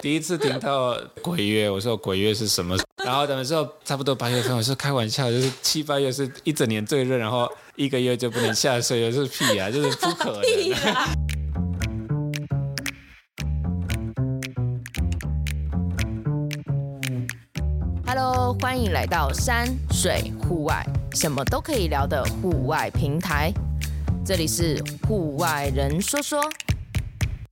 第一次听到鬼月，我说鬼月是什么？然后他们说差不多八月份，我说开玩笑，就是七八月是一整年最热，然后一个月就不能下水，我说屁啊，就是不可能。啊、Hello，欢迎来到山水户外，什么都可以聊的户外平台，这里是户外人说说。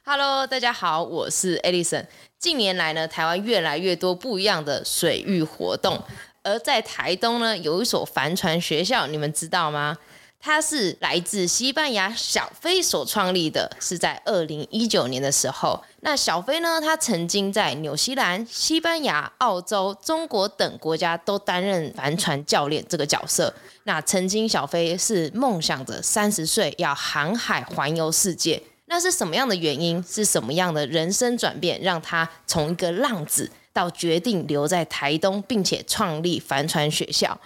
Hello，大家好，我是 Alison。近年来呢，台湾越来越多不一样的水域活动，而在台东呢，有一所帆船学校，你们知道吗？它是来自西班牙小飞所创立的，是在二零一九年的时候。那小飞呢，他曾经在纽西兰、西班牙、澳洲、中国等国家都担任帆船教练这个角色。那曾经小飞是梦想着三十岁要航海环游世界。那是什么样的原因？是什么样的人生转变，让他从一个浪子到决定留在台东，并且创立帆船学校？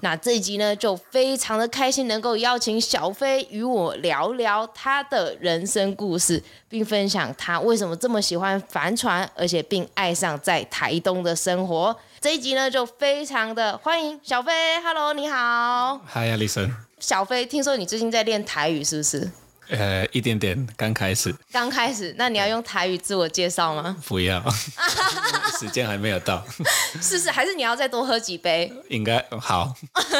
那这一集呢，就非常的开心，能够邀请小飞与我聊聊他的人生故事，并分享他为什么这么喜欢帆船，而且并爱上在台东的生活。这一集呢，就非常的欢迎小飞。Hello，你好。Hi，李森。小飞，听说你最近在练台语，是不是？呃，一点点，刚开始。刚开始，那你要用台语自我介绍吗？不要，时间还没有到。是是，还是你要再多喝几杯？应该好。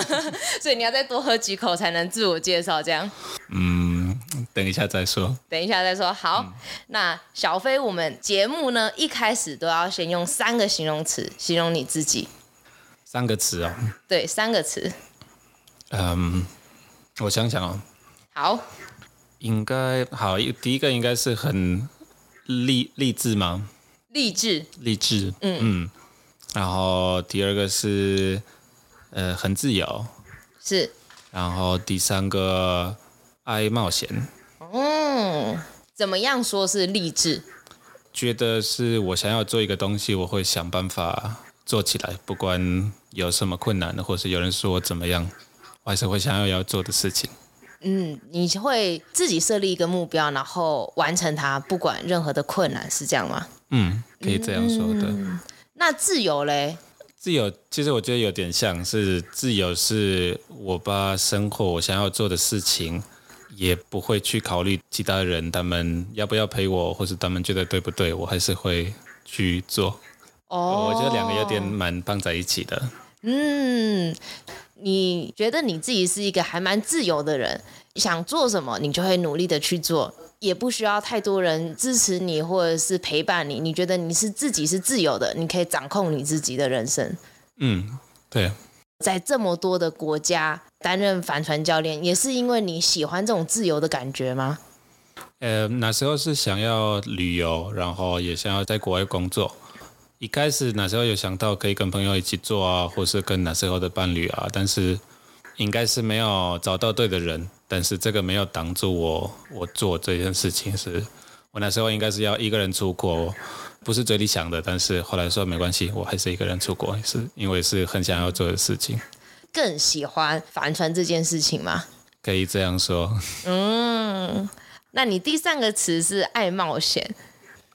所以你要再多喝几口才能自我介绍，这样。嗯，等一下再说。等一下再说。好，嗯、那小飞，我们节目呢，一开始都要先用三个形容词形容你自己。三个词哦。对，三个词。嗯，我想想哦。好。应该好，第一个应该是很励励志吗？励志，励志，嗯嗯。然后第二个是呃很自由，是。然后第三个爱冒险。嗯，怎么样说是励志？觉得是我想要做一个东西，我会想办法做起来，不管有什么困难的，或是有人说我怎么样，我还是会想要要做的事情。嗯，你会自己设立一个目标，然后完成它，不管任何的困难，是这样吗？嗯，可以这样说的。嗯，那自由嘞？自由其实我觉得有点像是自由，是我把生活我想要做的事情，也不会去考虑其他人他们要不要陪我，或是他们觉得对不对，我还是会去做。哦，我觉得两个有点蛮放在一起的。嗯。你觉得你自己是一个还蛮自由的人，想做什么你就会努力的去做，也不需要太多人支持你或者是陪伴你。你觉得你是自己是自由的，你可以掌控你自己的人生。嗯，对。在这么多的国家担任帆船教练，也是因为你喜欢这种自由的感觉吗？呃，那时候是想要旅游，然后也想要在国外工作。一开始那时候有想到可以跟朋友一起做啊，或是跟那时候的伴侣啊，但是应该是没有找到对的人。但是这个没有挡住我，我做这件事情是，我那时候应该是要一个人出国，不是嘴里想的。但是后来说没关系，我还是一个人出国，是因为是很想要做的事情。更喜欢帆船这件事情吗？可以这样说。嗯，那你第三个词是爱冒险。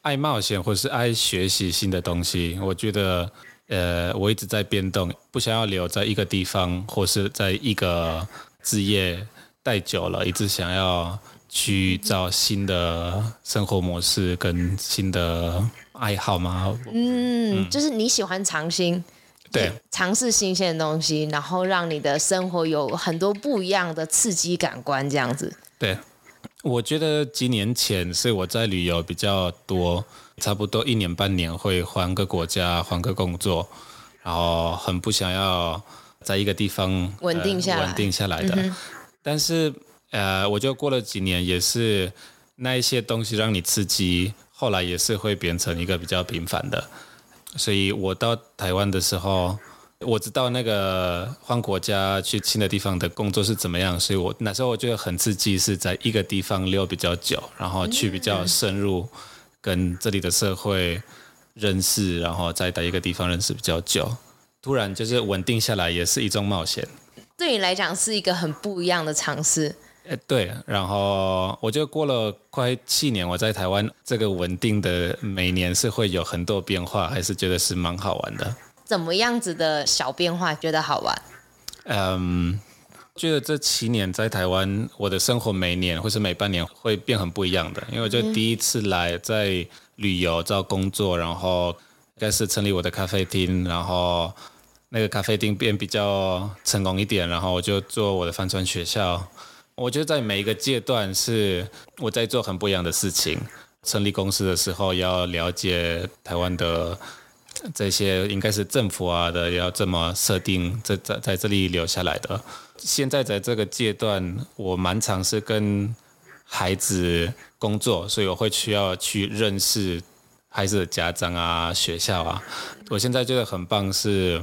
爱冒险，或是爱学习新的东西，我觉得，呃，我一直在变动，不想要留在一个地方，或是在一个职业待久了，一直想要去找新的生活模式跟新的爱好嘛。嗯，嗯，就是你喜欢尝新，对，尝试新鲜的东西，然后让你的生活有很多不一样的刺激感官，这样子。对。我觉得几年前是我在旅游比较多，差不多一年半年会换个国家，换个工作，然后很不想要在一个地方稳定下来，呃、稳定下来的。嗯、但是呃，我就过了几年，也是那一些东西让你刺激，后来也是会变成一个比较平凡的。所以我到台湾的时候。我知道那个换国家去新的地方的工作是怎么样，所以我那时候我觉得很刺激，是在一个地方留比较久，然后去比较深入跟这里的社会认识，然后再在一个地方认识比较久，突然就是稳定下来，也是一种冒险。对你来讲是一个很不一样的尝试。哎，对，然后我觉得过了快七年，我在台湾这个稳定的每年是会有很多变化，还是觉得是蛮好玩的。怎么样子的小变化觉得好玩？嗯，觉得这七年在台湾，我的生活每年或是每半年会变很不一样的，因为我就第一次来在旅游找工作，然后开始成立我的咖啡厅，然后那个咖啡厅变比较成功一点，然后我就做我的帆船学校。我觉得在每一个阶段是我在做很不一样的事情。成立公司的时候要了解台湾的这些，应该是政府啊的要这么设定，在在在这里留下来的。现在在这个阶段，我蛮尝试跟孩子工作，所以我会需要去认识孩子的家长啊、学校啊。我现在觉得很棒，是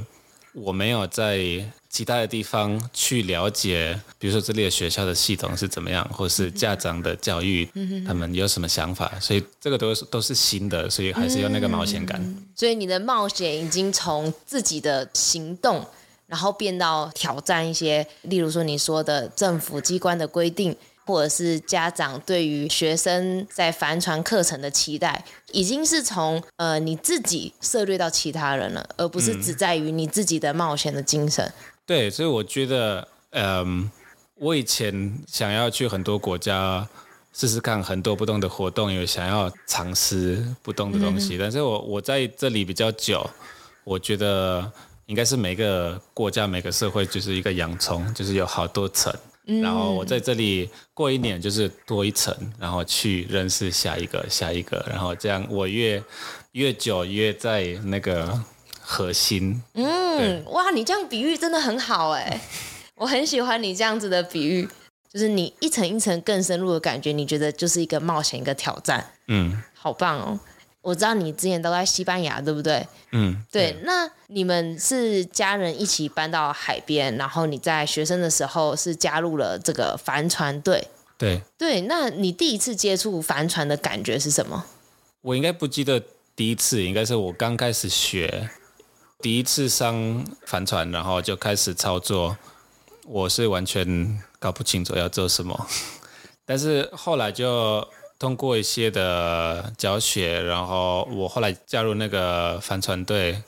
我没有在。其他的地方去了解，比如说这里的学校的系统是怎么样，或是家长的教育，他们有什么想法，所以这个都是都是新的，所以还是有那个冒险感。嗯，所以你的冒险已经从自己的行动，然后变到挑战一些，例如说你说的政府机关的规定。或者是家长对于学生在帆船课程的期待，已经是从呃你自己涉略到其他人了，而不是只在于你自己的冒险的精神。嗯。对，所以我觉得，嗯，我以前想要去很多国家试试看很多不同的活动，有想要尝试不同的东西。嗯。但是我我在这里比较久，我觉得应该是每个国家每个社会就是一个洋葱，就是有好多层。然后我在这里过一年，就是多一层，然后去认识下一个、下一个，然后这样我越越久越在那个核心。嗯，哇，你这样比喻真的很好哎，我很喜欢你这样子的比喻，就是你一层一层更深入的感觉，你觉得就是一个冒险，一个挑战。嗯，好棒哦。我知道你之前都在西班牙，对不对？嗯，对。那你们是家人一起搬到海边，然后你在学生的时候是加入了这个帆船队。对。对，那你第一次接触帆船的感觉是什么？我应该不记得第一次，应该是我刚开始学，第一次上帆船，然后就开始操作，我是完全搞不清楚要做什么，但是后来就。通过一些的教学，然后我后来加入那个帆船队，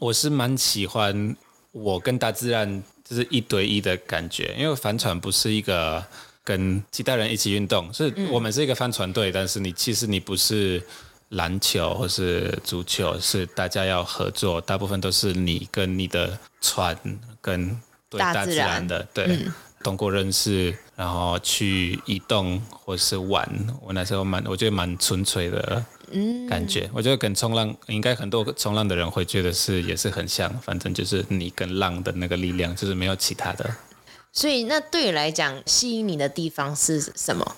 我是蛮喜欢我跟大自然就是一对一的感觉，因为帆船不是一个跟其他人一起运动，是我们是一个帆船队，但是你其实你不是篮球或是足球，是大家要合作，大部分都是你跟你的船跟对大自然的，对。嗯通过认识，然后去移动或是玩，我那时候蛮，我觉得蛮纯粹的感觉。嗯、我觉得跟冲浪，应该很多冲浪的人会觉得是也是很像，反正就是你跟浪的那个力量，就是没有其他的。所以，那对你来讲，吸引你的地方是什么？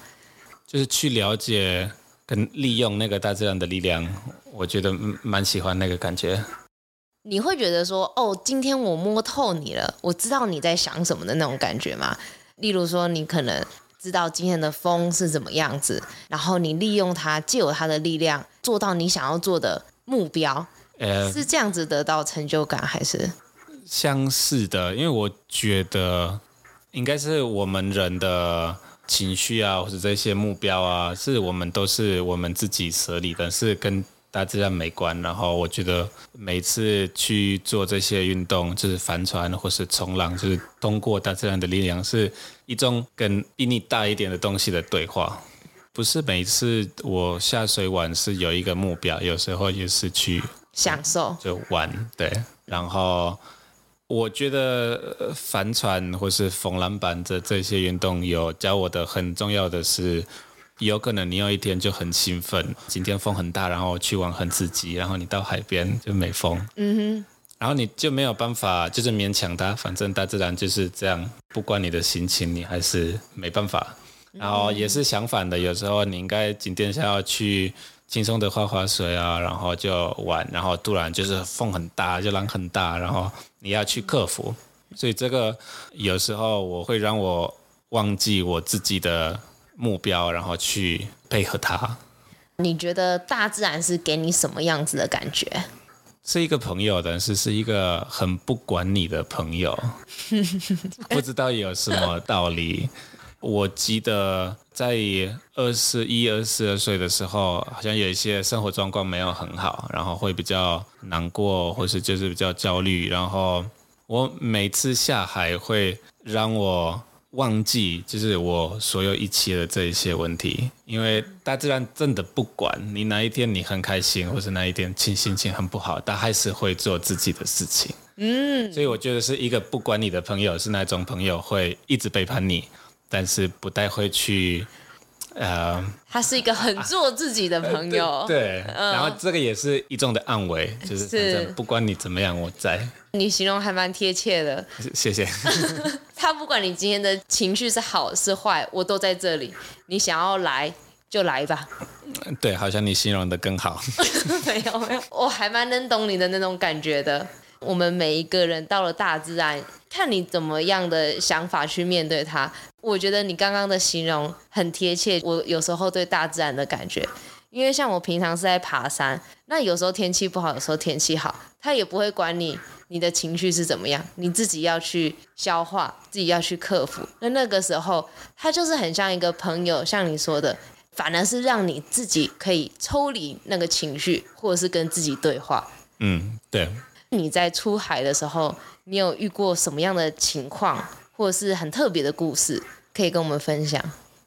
就是去了解跟利用那个大自然的力量，我觉得蛮喜欢那个感觉。你会觉得说，哦，今天我摸透你了，我知道你在想什么的那种感觉吗？例如说，你可能知道今天的风是怎么样子，然后你利用它，借由它的力量，做到你想要做的目标，呃，是这样子得到成就感，还是？相似的，因为我觉得应该是我们人的情绪啊，或者这些目标啊，是我们都是我们自己设立的，是跟。大自然美观，然后我觉得每次去做这些运动，就是帆船或是冲浪，就是通过大自然的力量，是一种跟比你大一点的东西的对话。不是每次我下水玩是有一个目标，有时候也是去享受就玩。对，然后我觉得帆船或是风浪板这这些运动有教我的很重要的是。有可能你有一天就很兴奋，今天风很大，然后去玩很刺激，然后你到海边就没风，嗯哼，然后你就没有办法，就是勉强它，反正大自然就是这样，不管你的心情，你还是没办法。然后也是相反的，有时候你应该今天想要去轻松的划划水啊，然后就玩，然后突然就是风很大，就浪很大，然后你要去克服，所以这个有时候我会让我忘记我自己的。目标，然后去配合他。你觉得大自然是给你什么样子的感觉？是一个朋友，但是是一个很不管你的朋友，不知道有什么道理。我记得在二十一、二十二岁的时候，好像有一些生活状况没有很好，然后会比较难过，或是就是比较焦虑。然后我每次下海会让我忘记，就是我所有一切的这一些问题，因为大自然真的不管你哪一天你很开心，或是哪一天心心情很不好，它还是会做自己的事情。嗯，所以我觉得是一个不管你的朋友是哪种朋友，会一直背叛你。但是不太会去，呃，他是一个很做自己的朋友，呃、对，对嗯、然后这个也是一众的安慰，就是反正不管你怎么样，我在。你形容还蛮贴切的，谢谢。他不管你今天的情绪是好是坏，我都在这里。你想要来就来吧。对，好像你形容的更好。没有没有，我还蛮能懂你的那种感觉的。我们每一个人到了大自然，看你怎么样的想法去面对它。我觉得你刚刚的形容很贴切。我有时候对大自然的感觉，因为像我平常是在爬山，那有时候天气不好，有时候天气好，他也不会管你你的情绪是怎么样，你自己要去消化，自己要去克服。那那个时候，他就是很像一个朋友，像你说的，反而是让你自己可以抽离那个情绪，或者是跟自己对话。嗯，对。你在出海的时候，你有遇过什么样的情况，或者是很特别的故事，可以跟我们分享？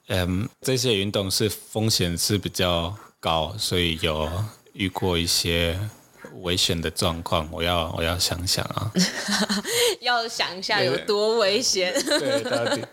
嗯，这些运动是风险是比较高，所以有遇过一些危险的状况。我要我要想想啊，要想一下有多危险。对，到底。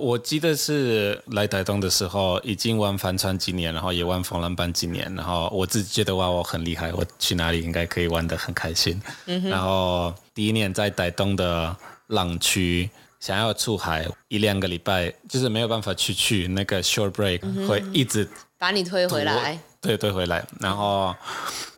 我记得是来台东的时候，已经玩帆船几年，然后也玩风浪板几年，然后我自己觉得哇，我很厉害，我去哪里应该可以玩得很开心。嗯、然后第一年在台东的浪区，想要出海一两个礼拜，就是没有办法去去那个 short break，嗯、会一直把你推回来，对，推回来。然后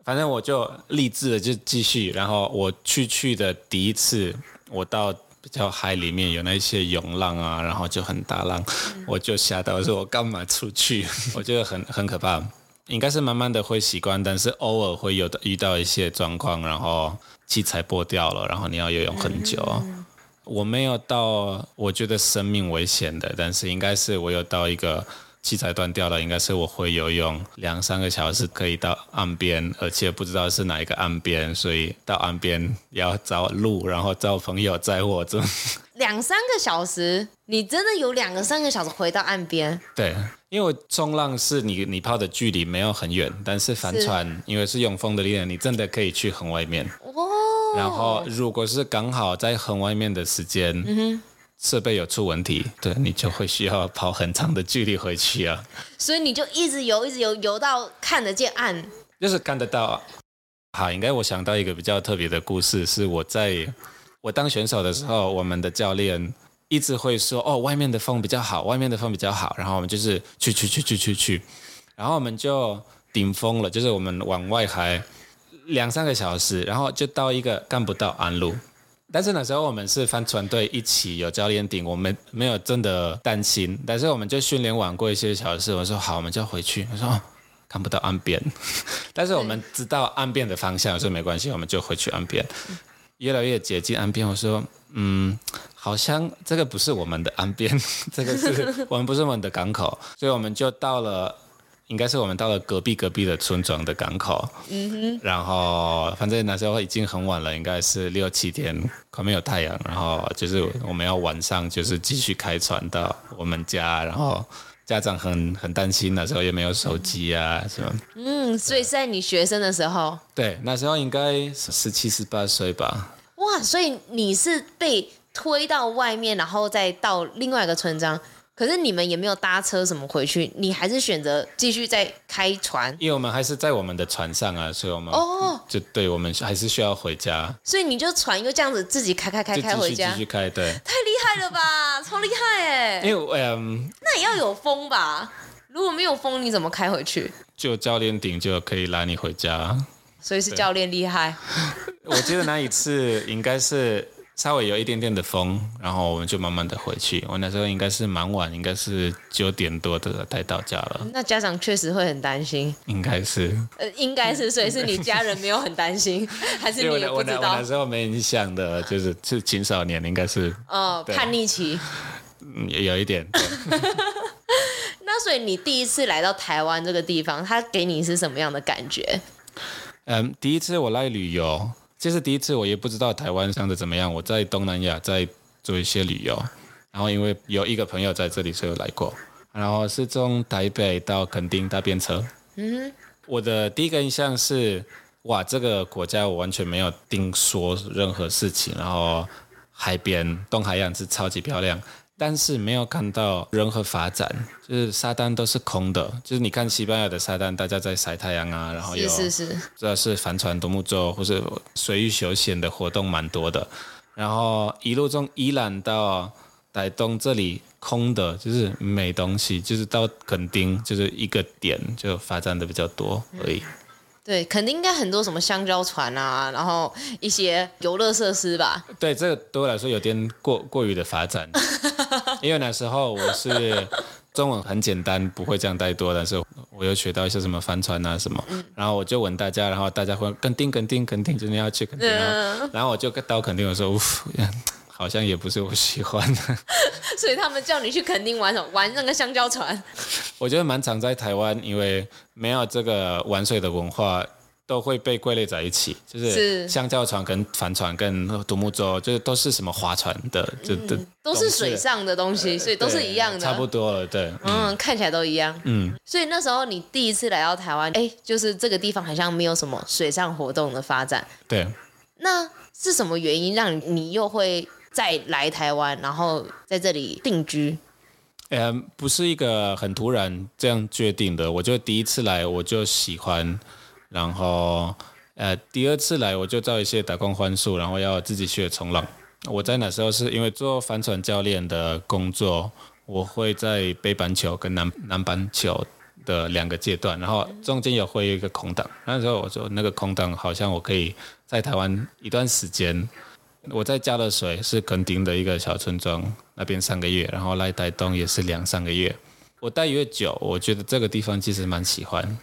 反正我就励志了，就继续。然后我去去的第一次，我到。比较海里面有那些涌浪啊，然后就很大浪，嗯、我就吓到，我说我干嘛出去？我觉得很很可怕。应该是慢慢的会习惯，但是偶尔会有的遇到一些状况，然后器材破掉了，然后你要游泳很久。嗯、我没有到我觉得生命危险的，但是应该是我有到一个。器材断掉了，应该是我会游泳两三个小时可以到岸边，而且不知道是哪一个岸边，所以到岸边要找路，然后找朋友载我。这 两三个小时，你真的有两个三个小时回到岸边？对，因为冲浪是你你跑的距离没有很远，但是帆船是因为是用风的力量，你真的可以去很外面。哦。然后如果是刚好在很外面的时间，嗯哼。设备有出问题，对，你就会需要跑很长的距离回去啊。所以你就一直游，一直游，游到看得见岸。就是看得到。好，应该我想到一个比较特别的故事，是我在我当选手的时候，我们的教练一直会说：“哦，外面的风比较好，外面的风比较好。”然后我们就是去去去去去去，然后我们就顶峰了，就是我们往外海两三个小时，然后就到一个看不到岸路。但是那时候我们是帆船队一起有教练顶，我们没有真的担心。但是我们就训练完过一些小事，我说好，我们就回去。我说、看不到岸边，但是我们知道岸边的方向，我说没关系，我们就回去岸边。越来越接近岸边，我说嗯，好像这个不是我们的岸边，这个是我们不是我们的港口，所以我们就到了。应该是我们到了隔壁隔壁的村庄的港口，嗯哼，然后反正那时候已经很晚了，应该是六七点，快没有太阳，然后就是我们要晚上就是继续开船到我们家，然后家长很很担心，那时候也没有手机啊什么，嗯，所以在你学生的时候，对，那时候应该十七十八岁吧，哇，所以你是被推到外面，然后再到另外一个村庄。可是你们也没有搭车什么回去，你还是选择继续在开船？因为我们还是在我们的船上啊，所以我们哦，就对我们还是需要回家。所以你就船就这样子自己开开开开回家，继续开，对，太厉害了吧，超厉害哎！因为嗯，那也要有风吧？如果没有风，你怎么开回去？就教练顶就可以拉你回家，所以是教练厉害。我记得那一次应该是。稍微有一点点的风，然后我们就慢慢的回去。我那时候应该是蛮晚，应该是九点多的才到家了。那家长确实会很担心。应该是。呃，应该是，所以是你家人没有很担心，还是你也不知道？我那时候没印象的，就是是青少年，应该是。哦，叛逆期。嗯，也有一点。那所以你第一次来到台湾这个地方，他给你是什么样的感觉？嗯，第一次我来旅游，这是第一次我也不知道台湾上的怎么样。我在东南亚在做一些旅游，然后因为有一个朋友在这里，所以有来过。然后是从台北到垦丁搭便车。嗯，我的第一个印象是，哇，这个国家我完全没有听说任何事情。然后海边东海岸是超级漂亮。但是没有看到任何发展，就是沙滩都是空的。就是你看西班牙的沙滩，大家在晒太阳啊，然后有是是是，主要是帆船、独木舟或是水域休闲的活动蛮多的。然后一路从伊兰到台东这里空的，就是没东西，就是到垦丁就是一个点就发展的比较多而已。嗯对，肯定应该很多什么香蕉船啊，然后一些游乐设施吧。对，这个对我来说有点过过于的发展，因为那时候我是 中文很简单，不会这样太多，但是我又学到一些什么帆船啊什么，嗯、然后我就问大家，然后大家会垦丁垦丁垦丁，今天要去肯定，嗯、然后我就到肯定的时候，好像也不是我喜欢的。所以他们叫你去垦丁玩什么？玩那个香蕉船？我觉得蛮常在台湾，因为没有这个玩水的文化，都会被归类在一起，就是香蕉船跟帆船跟独木舟，就是都是什么划船的，就都、嗯、都是水上的东西，所以都是一样的，差不多了，对，嗯，嗯，看起来都一样，嗯，所以那时候你第一次来到台湾，哎，就是这个地方好像没有什么水上活动的发展，对，那是什么原因让你你又会？再来台湾，然后在这里定居。嗯，不是一个很突然这样决定的。我就第一次来我就喜欢，然后呃，第二次来我就找一些打工换宿，然后要自己学冲浪。我在那时候是因为做帆船教练的工作，我会在北半球跟南南半球的两个阶段，然后中间有会有一个空档。那时候我说那个空档好像我可以在台湾一段时间。我在佳乐水是垦丁的一个小村庄，那边三个月，然后来台东也是两三个月。我待越久，我觉得这个地方其实蛮喜欢。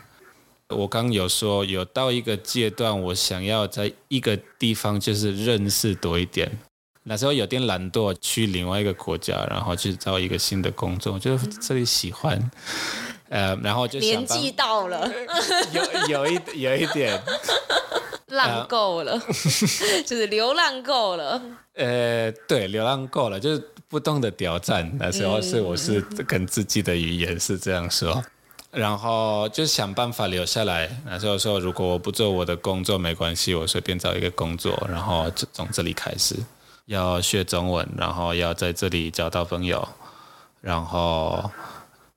我刚有说有到一个阶段，我想要在一个地方就是认识多一点。那时候有点懒惰，去另外一个国家，然后去找一个新的工作，就这里喜欢。呃，然后就年纪到了，有有一有一点。浪够了，就是流浪够了。呃，对，流浪够了，就是不断的挑战。那时候是我是跟自己的语言是这样说，然后就想办法留下来。那时候说，如果我不做我的工作没关系，我随便找一个工作，然后就从这里开始要学中文，然后要在这里交到朋友，然后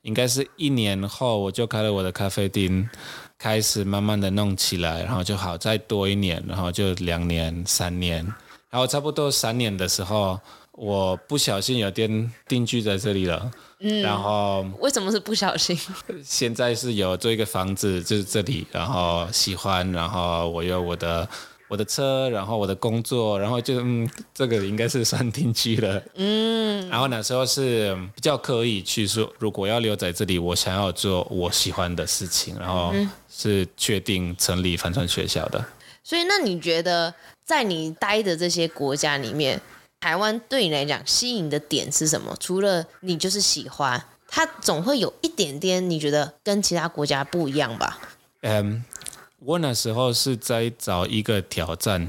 应该是一年后我就开了我的咖啡厅。开始慢慢的弄起来，然后就好再多一年，然后就两年、三年，然后差不多三年的时候，我不小心有点定居在这里了。嗯，然后为什么是不小心？现在是有做一个房子，就是这里，然后喜欢，然后我有我的。我的车，然后我的工作，然后就嗯，这个应该是算定居了。嗯，然后那时候是比较刻意去说，如果要留在这里，我想要做我喜欢的事情，然后是确定成立帆船学校的。所以，那你觉得在你待的这些国家里面，台湾对你来讲吸引的点是什么？除了你就是喜欢，它总会有一点点你觉得跟其他国家不一样吧？嗯。我那时候是在找一个挑战，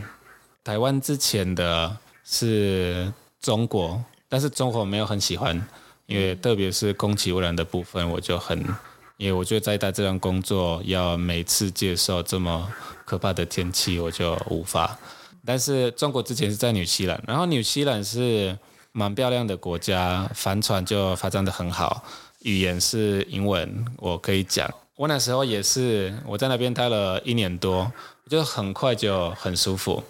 台湾之前的是中国，但是中国没有很喜欢，因为特别是空气污染的部分，我就很，因为我觉得在大自然工作要每次接受这么可怕的天气，我就无法。但是中国之前是在纽西兰，然后纽西兰是蛮漂亮的国家，帆船就发展的很好，语言是英文，我可以讲。我那时候也是，我在那边待了一年多，就很快就很舒服，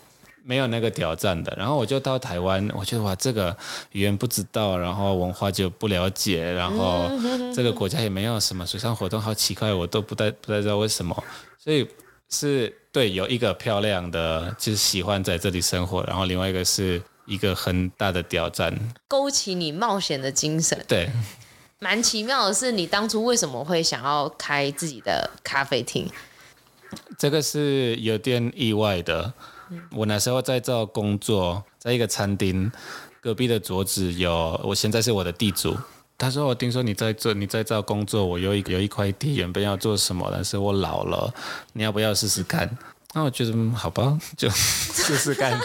没有那个挑战的。然后我就到台湾，我觉得哇，这个语言不知道，然后文化就不了解，然后这个国家也没有什么水上活动，好奇怪，我都不太不太知道为什么。所以是对，有一个漂亮的，就是喜欢在这里生活，然后另外一个是一个很大的挑战，勾起你冒险的精神。对。蛮奇妙的是，你当初为什么会想要开自己的咖啡厅？这个是有点意外的。我那时候在找工作，在一个餐厅隔壁的桌子有，我现在是我的地主。他说：“我听说你在做，你在这工作。我有一有一块地，原本要做什么，但是我老了，你要不要试试看？”那我觉得嗯好吧，就 试试看。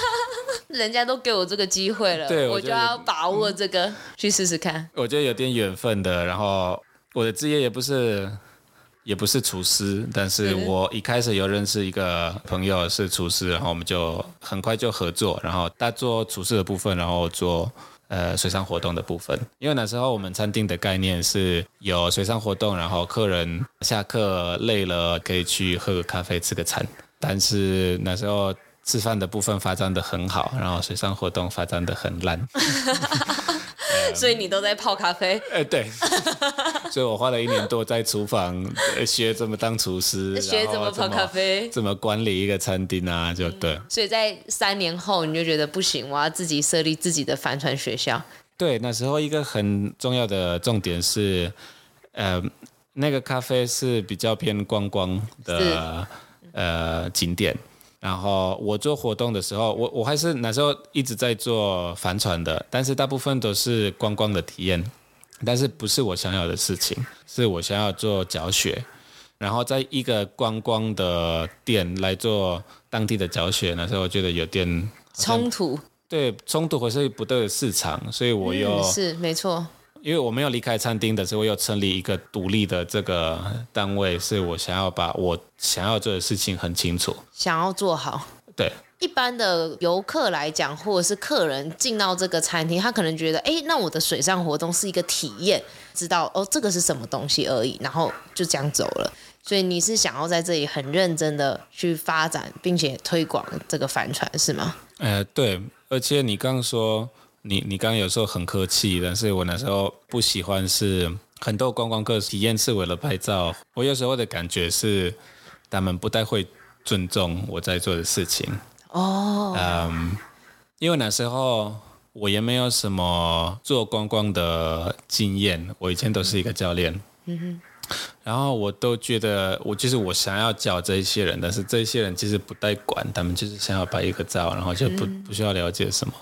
人家都给我这个机会了，对我，我就要把握这个、嗯、去试试看。我觉得有点缘分的。然后我的职业也不是也不是厨师，但是我一开始有认识一个朋友是厨师，然后我们就很快就合作，然后他做厨师的部分，然后做。呃，水上活动的部分，因为那时候我们餐厅的概念是有水上活动，然后客人下课累了可以去喝个咖啡、吃个餐。但是那时候吃饭的部分发展的很好，然后水上活动发展的很烂。所以你都在泡咖啡？呃，对，所以我花了一年多在厨房学怎么当厨师，学怎么泡咖啡，怎么管理一个餐厅啊，就对。嗯，所以在三年后，你就觉得不行，我要自己设立自己的帆船学校。对，那时候一个很重要的重点是，呃，那个咖啡是比较偏观光的呃景点。然后我做活动的时候，我我还是那时候一直在做帆船的，但是大部分都是观光的体验，但是不是我想要的事情，是我想要做教学，然后在一个观光的店来做当地的教学，那时候我觉得有点冲突，对，冲突或是不对的市场，所以我又、嗯、是没错。因为我没有离开餐厅的时候，我又成立一个独立的这个单位，是我想要把我想要做的事情很清楚，想要做好。对，一般的游客来讲，或者是客人进到这个餐厅，他可能觉得，哎，那我的水上活动是一个体验，知道哦，这个是什么东西而已，然后就这样走了。所以你是想要在这里很认真的去发展，并且推广这个帆船，是吗？呃，对，而且你刚刚说。你你刚刚有时候很客气，但是我那时候不喜欢是很多观光客体验是为了拍照，我有时候的感觉是他们不太会尊重我在做的事情。哦，嗯，因为那时候我也没有什么做观光的经验，我以前都是一个教练。嗯哼，然后我都觉得我就是我想要教这些人，但是这些人其实不太管，他们就是想要拍一个照，然后就不不需要了解什么。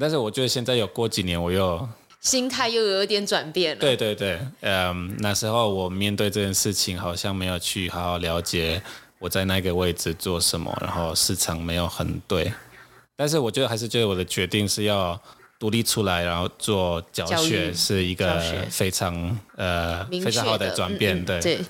但是我觉得现在有过几年，我又心态又有一点转变了。对对对，嗯，那时候我面对这件事情，好像没有去好好了解我在那个位置做什么，然后市场没有很对。但是我觉得还是觉得我的决定是要独立出来，然后做教学，是一个非常呃非常好的转变。对、嗯嗯、对。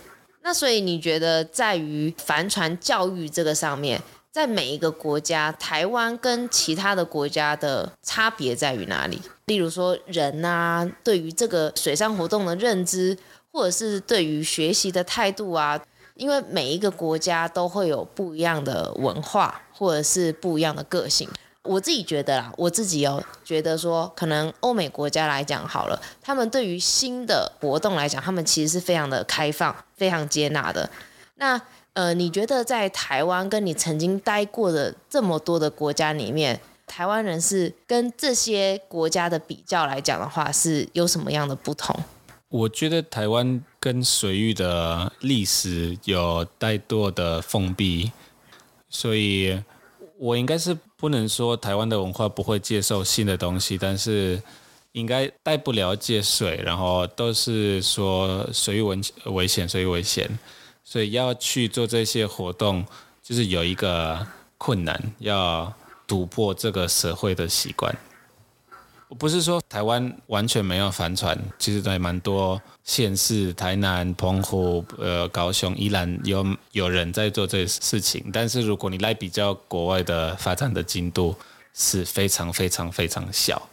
那所以你觉得在于帆船教育这个上面？在每一个国家，台湾跟其他的国家的差别在于哪里？例如说，人啊，对于这个水上活动的认知，或者是对于学习的态度啊，因为每一个国家都会有不一样的文化，或者是不一样的个性。我自己觉得啦，我自己有觉得说，可能欧美国家来讲好了，他们对于新的活动来讲，他们其实是非常的开放，非常接纳的。那呃，你觉得在台湾跟你曾经待过的这么多的国家里面，台湾人是跟这些国家的比较来讲的话，是有什么样的不同？我觉得台湾跟水域的历史有太多的封闭，所以我应该是不能说台湾的文化不会接受新的东西，但是应该带不了解水，然后都是说水域危危险，水域危险。所以要去做这些活动，就是有一个困难，要突破这个社会的习惯。我不是说台湾完全没有帆船，其实还蛮多县市，台南、澎湖、呃、高雄依然有有人在做这些事情。但是如果你来比较国外的发展的进度，是非常非常非常小。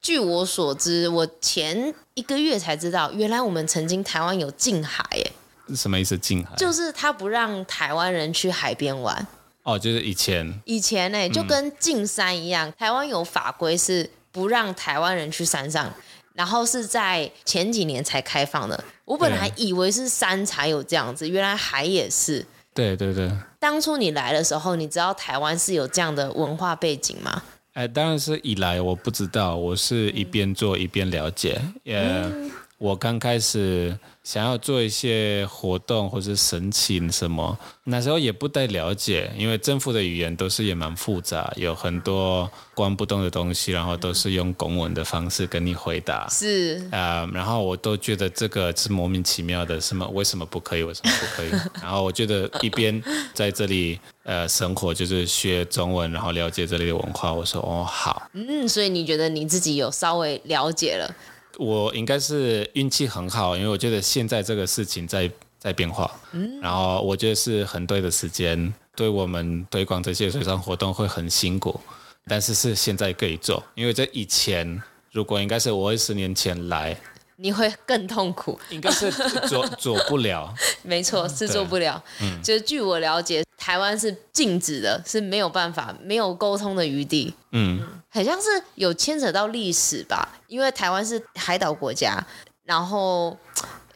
据我所知，我前一个月才知道，原来我们曾经台湾有近海，耶。什么意思？禁海就是他不让台湾人去海边玩。哦，就是以前。以前呢、欸，就跟禁山一样，嗯、台湾有法规是不让台湾人去山上，然后是在前几年才开放的。我本来以为是山才有这样子，原来海也是。对对对。当初你来的时候，你知道台湾是有这样的文化背景吗？哎，当然是以来我不知道，我是一边做一边了解，也、嗯。我刚开始想要做一些活动或是申请什么，那时候也不太了解，因为政府的语言都是也蛮复杂，有很多关不动的东西，然后都是用公文的方式跟你回答。是啊、呃，然后我都觉得这个是莫名其妙的，什么为什么不可以？为什么不可以？然后我觉得一边在这里呃生活，就是学中文，然后了解这里的文化。我说哦好，嗯，所以你觉得你自己有稍微了解了？我应该是运气很好，因为我觉得现在这个事情在在变化，嗯，然后我觉得是很对的时间，对我们推广这些水上活动会很辛苦，但是是现在可以做，因为在以前，如果应该是我二十年前来，你会更痛苦，应该是做做不了，没错，是做不了，嗯，就是据我了解。台湾是禁止的，是没有办法，没有沟通的余地。嗯，很像是有牵扯到历史吧，因为台湾是海岛国家，然后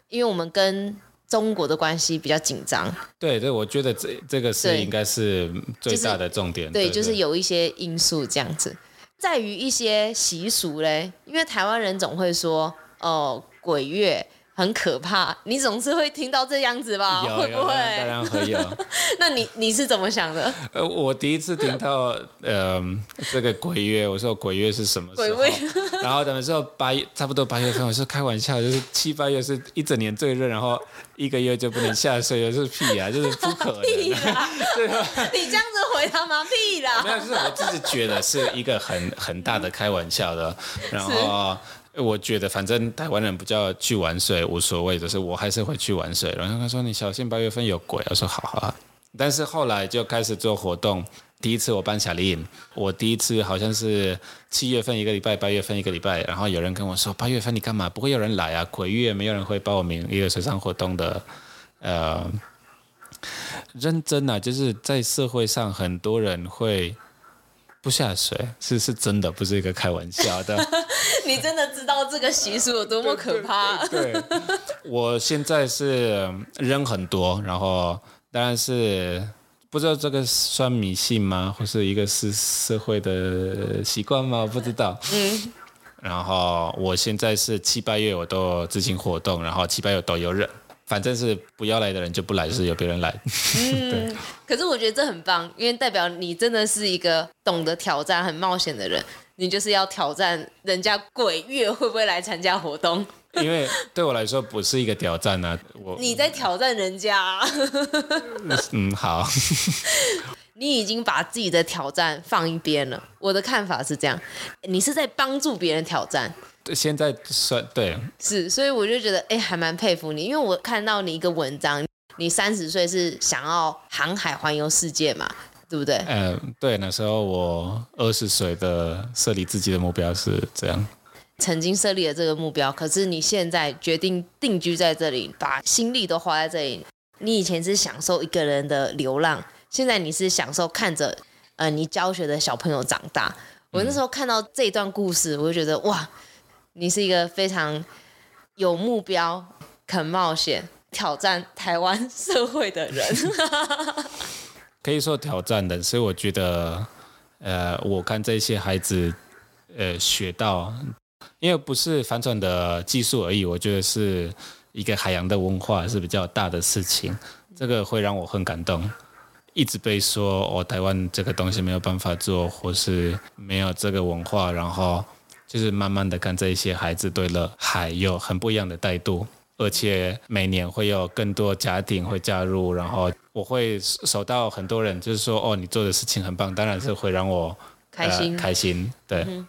因为我们跟中国的关系比较紧张。对对，我觉得这这个是应该是最大的重点。对，就是有一些因素这样子，在于一些习俗嘞，因为台湾人总会说哦，鬼月。很可怕，你总是会听到这样子吧？有会不会？当然会有。那你你是怎么想的？呃，我第一次听到，呃，这个鬼月，我说鬼月是什么时候？鬼 然后等于说八月，差不多八月份，我说开玩笑，就是七八月是一整年最热，然后一个月就不能下水，是屁啊，就是不可能。屁啦对吧？你这样子回答吗？屁啦！没有，就是我自己觉得是一个很很大的开玩笑的，然后。我觉得反正台湾人不叫去玩水无所谓，就是我还是会去玩水。然后他说你小心八月份有鬼，我说好好。但是后来就开始做活动，第一次我办夏令营，我第一次好像是七月份一个礼拜，八月份一个礼拜。然后有人跟我说八月份你干嘛？不会有人来啊，鬼月没有人会报名一个水上活动的。呃，认真啊，就是在社会上很多人会。不下水是是真的，不是一个开玩笑的。你真的知道这个习俗有多么可怕？对，对，对，我现在是人很多，然后当然是不知道这个算迷信吗？或是一个是社会的习惯吗？不知道。嗯。然后我现在是七八月我都自行活动，然后七八月都有人。反正是不要来的人就不来，就是有别人来。嗯，可是我觉得这很棒，因为代表你真的是一个懂得挑战、很冒险的人。你就是要挑战人家鬼月会不会来参加活动？因为对我来说不是一个挑战啊，我你在挑战人家啊。嗯，好。你已经把自己的挑战放一边了。我的看法是这样，你是在帮助别人挑战。现在算对，是，所以我就觉得，哎，还蛮佩服你，因为我看到你一个文章，你三十岁是想要航海环游世界嘛，对不对？嗯、呃，对，那时候我二十岁的设立自己的目标是这样，曾经设立了这个目标，可是你现在决定定居在这里，把心力都花在这里。你以前是享受一个人的流浪，现在你是享受看着，呃，你教学的小朋友长大。我那时候看到这一段故事，我就觉得哇。你是一个非常有目标、肯冒险、挑战台湾社会的人，可以说挑战的。所以我觉得，呃，我看这些孩子，呃，学到，因为不是帆船的技术而已，我觉得是一个海洋的文化是比较大的事情，这个会让我很感动。一直被说哦，台湾这个东西没有办法做，或是没有这个文化，然后。就是慢慢的看这一些孩子对了海有很不一样的态度，而且每年会有更多家庭会加入，然后我会收到很多人就是说哦，你做的事情很棒，当然是会让我开心、呃、开心。对、嗯，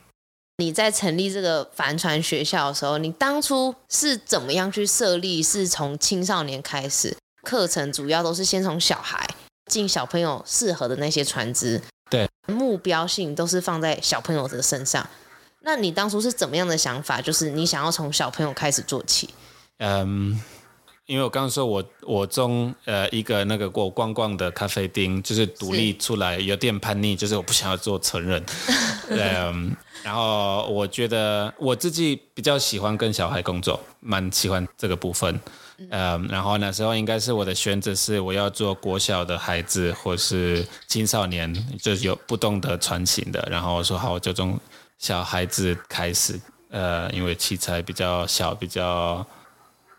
你在成立这个帆船学校的时候，你当初是怎么样去设立？是从青少年开始，课程主要都是先从小孩进小朋友适合的那些船只，对，目标性都是放在小朋友的身上。那你当初是怎么样的想法？就是你想要从小朋友开始做起。嗯，因为我刚刚说我我从呃一个那个过逛逛的咖啡厅，就是独立出来，有点叛逆，就是我不想要做成人。嗯，然后我觉得我自己比较喜欢跟小孩工作，蛮喜欢这个部分。嗯，然后那时候应该是我的选择是我要做国小的孩子或是青少年，就是有不懂得穿行的。然后我说好，我就从。小孩子开始，呃，因为器材比较小，比较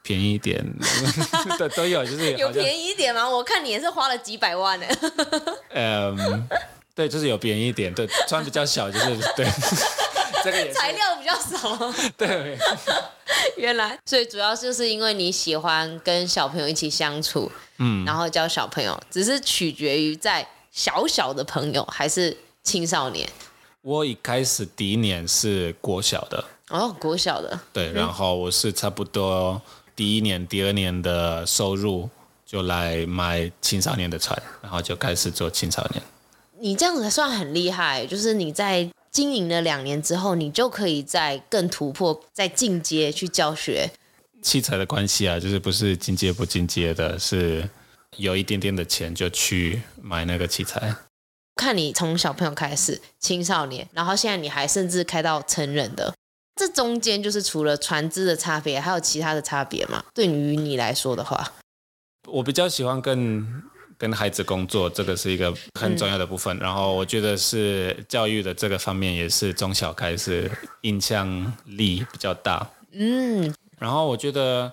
便宜一点，都都有，就是有便宜一点吗？我看你也是花了几百万呢。嗯，对，就是有便宜一点，对，穿比较小，就是对。这个也材料比较少。对，原来，所以主要就是因为你喜欢跟小朋友一起相处，嗯，然后教小朋友，只是取决于在小小的朋友还是青少年。我一开始第一年是国小的。哦，国小的。对，然后我是差不多第一年、第二年的收入就来买青少年的船，然后就开始做青少年。你这样子算很厉害，就是你在经营了两年之后，你就可以再更突破、再进阶去教学。器材的关系啊，就是不是进阶不进阶的，是有一点点的钱就去买那个器材。看你从小朋友开始，青少年，然后现在你还甚至开到成人的，这中间就是除了船只的差别，还有其他的差别吗？对于你来说的话，我比较喜欢跟跟孩子工作，这个是一个很重要的部分。嗯、然后我觉得是教育的这个方面，也是从小开始影响力比较大。嗯，然后我觉得。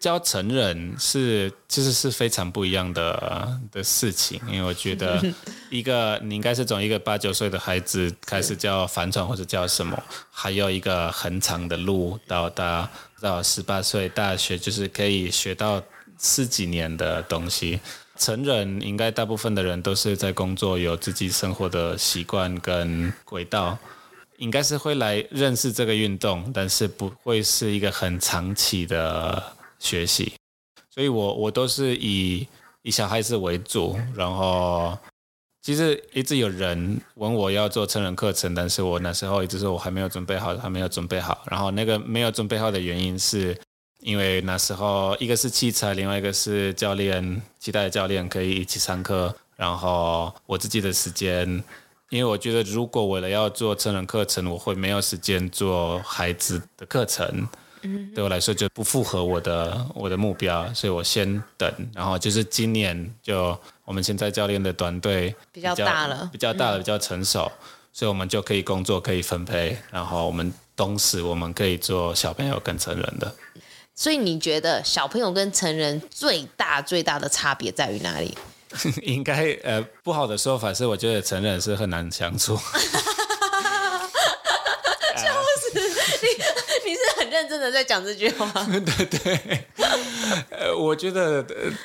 教成人是其实是非常不一样的的事情，因为我觉得 一个你应该是从一个八九岁的孩子开始教帆船或者教什么，还有一个很长的路到达到十八岁大学，就是可以学到十几年的东西。成人应该大部分的人都是在工作，有自己生活的习惯跟轨道，应该是会来认识这个运动，但是不会是一个很长期的。学习，所以我我都是以以小孩子为主，然后其实一直有人问我要做成人课程，但是我那时候一直说我还没有准备好，还没有准备好。然后那个没有准备好的原因是，因为那时候一个是器材，另外一个是教练，期待教练可以一起上课，然后我自己的时间，因为我觉得如果为了要做成人课程，我会没有时间做孩子的课程。对我来说就不符合我的我的目标，所以我先等。然后就是今年就我们现在教练的团队比较大了，比较大了，比较成熟，所以我们就可以工作可以分配。然后我们同时我们可以做小朋友跟成人的。所以你觉得小朋友跟成人最大最大的差别在于哪里？应该呃不好的说法是，我觉得成人是很难相处。笑死你！你是很认真的在讲这句话。对对，呃，我觉得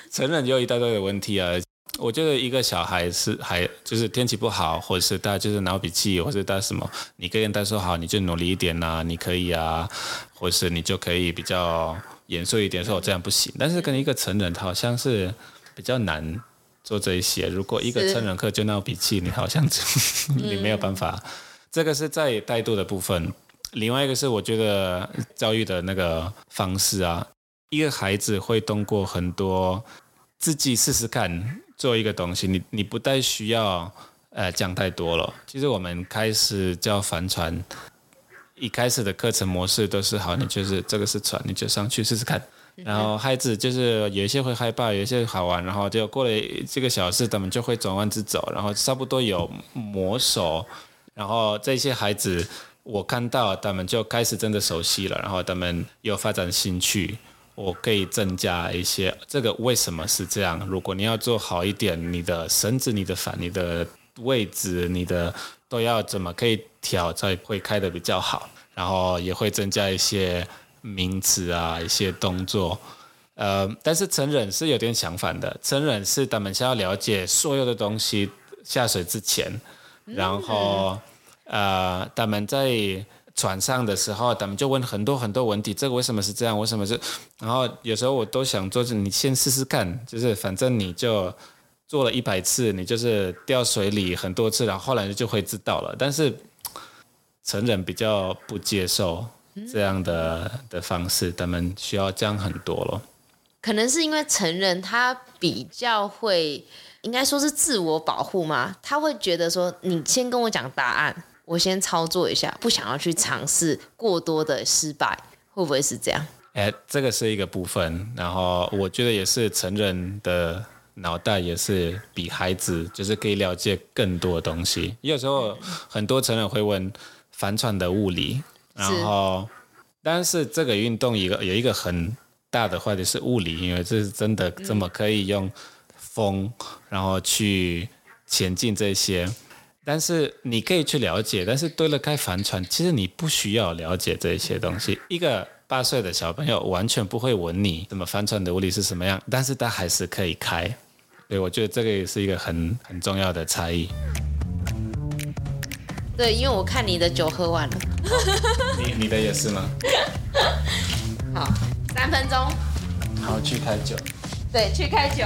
成人有一大堆的问题啊。我觉得一个小孩是还就是天气不好，或者是他就是闹脾气，或者他什么，你跟他说好，你就努力一点呐、啊，你可以啊，或是你就可以比较严肃一点，说我这样不行。但是跟一个成人他好像是比较难做这一些。如果一个成人课就闹脾气，你好像就 你没有办法。这个是在态度的部分。另外一个是，我觉得教育的那个方式啊，一个孩子会通过很多自己试试看做一个东西，你你不太需要呃讲太多了。其实我们开始教帆船，一开始的课程模式都是好，你就是这个是船，你就上去试试看。然后孩子就是有一些会害怕，有一些好玩，然后就过了这个小时，他们就会转弯子走，然后差不多有磨手，然后这些孩子。我看到他们就开始真的熟悉了，然后他们有发展兴趣，我可以增加一些。这个为什么是这样？如果你要做好一点，你的绳子、你的反、你的位置、你的都要怎么可以调，才会开得比较好。然后也会增加一些名词啊，一些动作。呃，但是成人是有点相反的，成人是他们想要了解所有的东西下水之前，然后。呃，他们在船上的时候，他们就问很多很多问题。这个为什么是这样？为什么是？然后有时候我都想做，你先试试看，就是反正你就做了一百次，你就是掉水里很多次，然后后来就会知道了。但是成人比较不接受这样的的方式，他们需要讲很多了。可能是因为成人他比较会，应该说是自我保护嘛，他会觉得说，你先跟我讲答案。我先操作一下，不想要去尝试过多的失败，会不会是这样？哎，这个是一个部分，然后我觉得也是成人的脑袋也是比孩子就是可以了解更多东西。有时候很多成人会问帆船的物理，然后，但是这个运动一个有一个很大的坏的是物理，因为这是真的怎么可以用风，然后去前进这些。但是你可以去了解，但是对了开帆船，其实你不需要了解这些东西。一个八岁的小朋友完全不会问你怎么帆船的物理是什么样，但是他还是可以开。对，我觉得这个也是一个很很重要的差异。对，因为我看你的酒喝完了，你你的也是吗？好，三分钟。好，去开酒。对，去开酒。